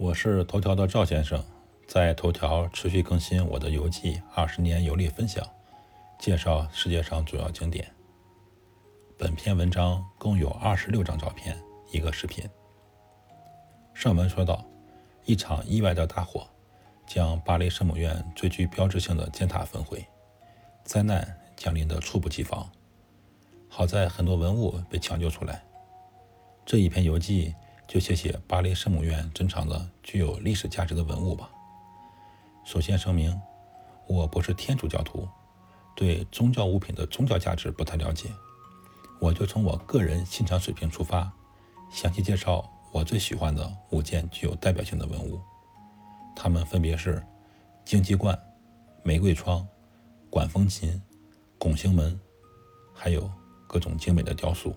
我是头条的赵先生，在头条持续更新我的游记二十年游历分享，介绍世界上主要景点。本篇文章共有二十六张照片，一个视频。上文说到，一场意外的大火将巴黎圣母院最具标志性的尖塔焚毁，灾难降临的猝不及防。好在很多文物被抢救出来。这一篇游记。就写写巴黎圣母院珍藏的具有历史价值的文物吧。首先声明，我不是天主教徒，对宗教物品的宗教价值不太了解。我就从我个人欣赏水平出发，详细介绍我最喜欢的五件具有代表性的文物。它们分别是荆棘冠、玫瑰窗、管风琴、拱形门，还有各种精美的雕塑。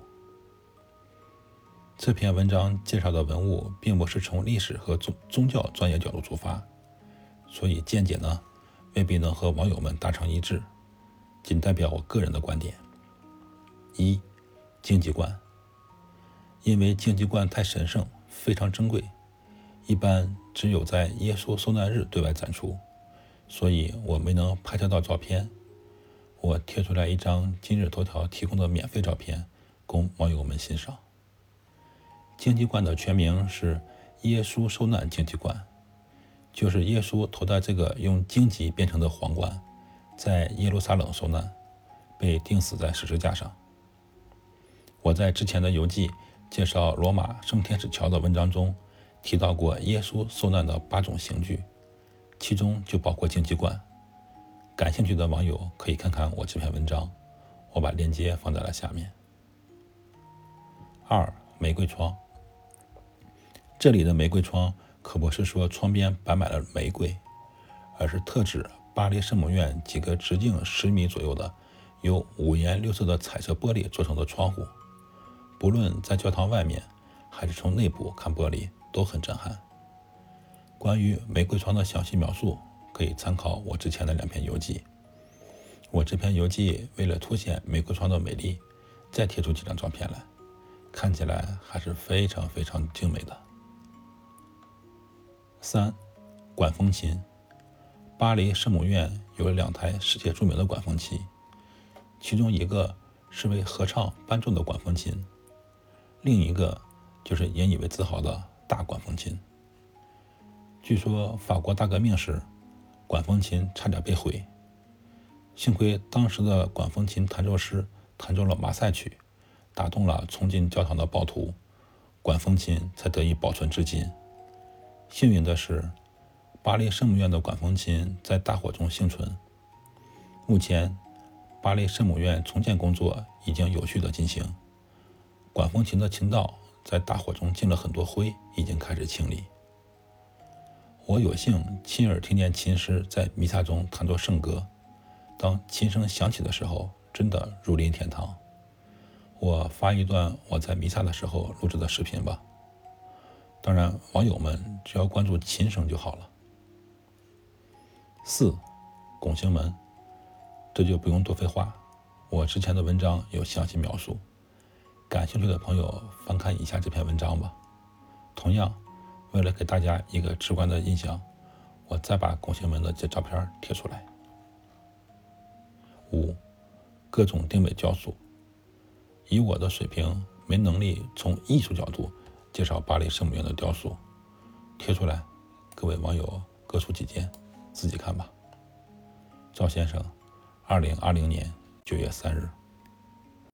这篇文章介绍的文物并不是从历史和宗宗教专业角度出发，所以见解呢未必能和网友们达成一致，仅代表我个人的观点。一，荆棘冠，因为荆棘冠太神圣，非常珍贵，一般只有在耶稣受难日对外展出，所以我没能拍摄到照片。我贴出来一张今日头条提供的免费照片，供网友们欣赏。荆棘冠的全名是耶稣受难荆棘冠，就是耶稣头戴这个用荆棘编成的皇冠，在耶路撒冷受难，被钉死在十字架上。我在之前的游记介绍罗马圣天使桥的文章中提到过耶稣受难的八种刑具，其中就包括荆棘冠。感兴趣的网友可以看看我这篇文章，我把链接放在了下面。二玫瑰窗。这里的玫瑰窗可不是说窗边摆满了玫瑰，而是特指巴黎圣母院几个直径十米左右的、由五颜六色的彩色玻璃做成的窗户。不论在教堂外面，还是从内部看玻璃，都很震撼。关于玫瑰窗的详细描述，可以参考我之前的两篇游记。我这篇游记为了凸显玫瑰窗的美丽，再贴出几张照片来，看起来还是非常非常精美的。三，管风琴。巴黎圣母院有两台世界著名的管风琴，其中一个是为合唱伴奏的管风琴，另一个就是引以为自豪的大管风琴。据说法国大革命时，管风琴差点被毁，幸亏当时的管风琴弹奏师弹奏了马赛曲，打动了冲进教堂的暴徒，管风琴才得以保存至今。幸运的是，巴黎圣母院的管风琴在大火中幸存。目前，巴黎圣母院重建工作已经有序的进行，管风琴的琴道在大火中进了很多灰，已经开始清理。我有幸亲耳听见琴师在弥撒中弹奏圣歌，当琴声响起的时候，真的如临天堂。我发一段我在弥撒的时候录制的视频吧。当然，网友们只要关注琴声就好了。四，拱形门，这就不用多废话，我之前的文章有详细描述，感兴趣的朋友翻看以下这篇文章吧。同样，为了给大家一个直观的印象，我再把拱形门的这照片贴出来。五，各种精美雕塑，以我的水平，没能力从艺术角度。介绍巴黎圣母院的雕塑，贴出来，各位网友各抒己见，自己看吧。赵先生，二零二零年九月三日。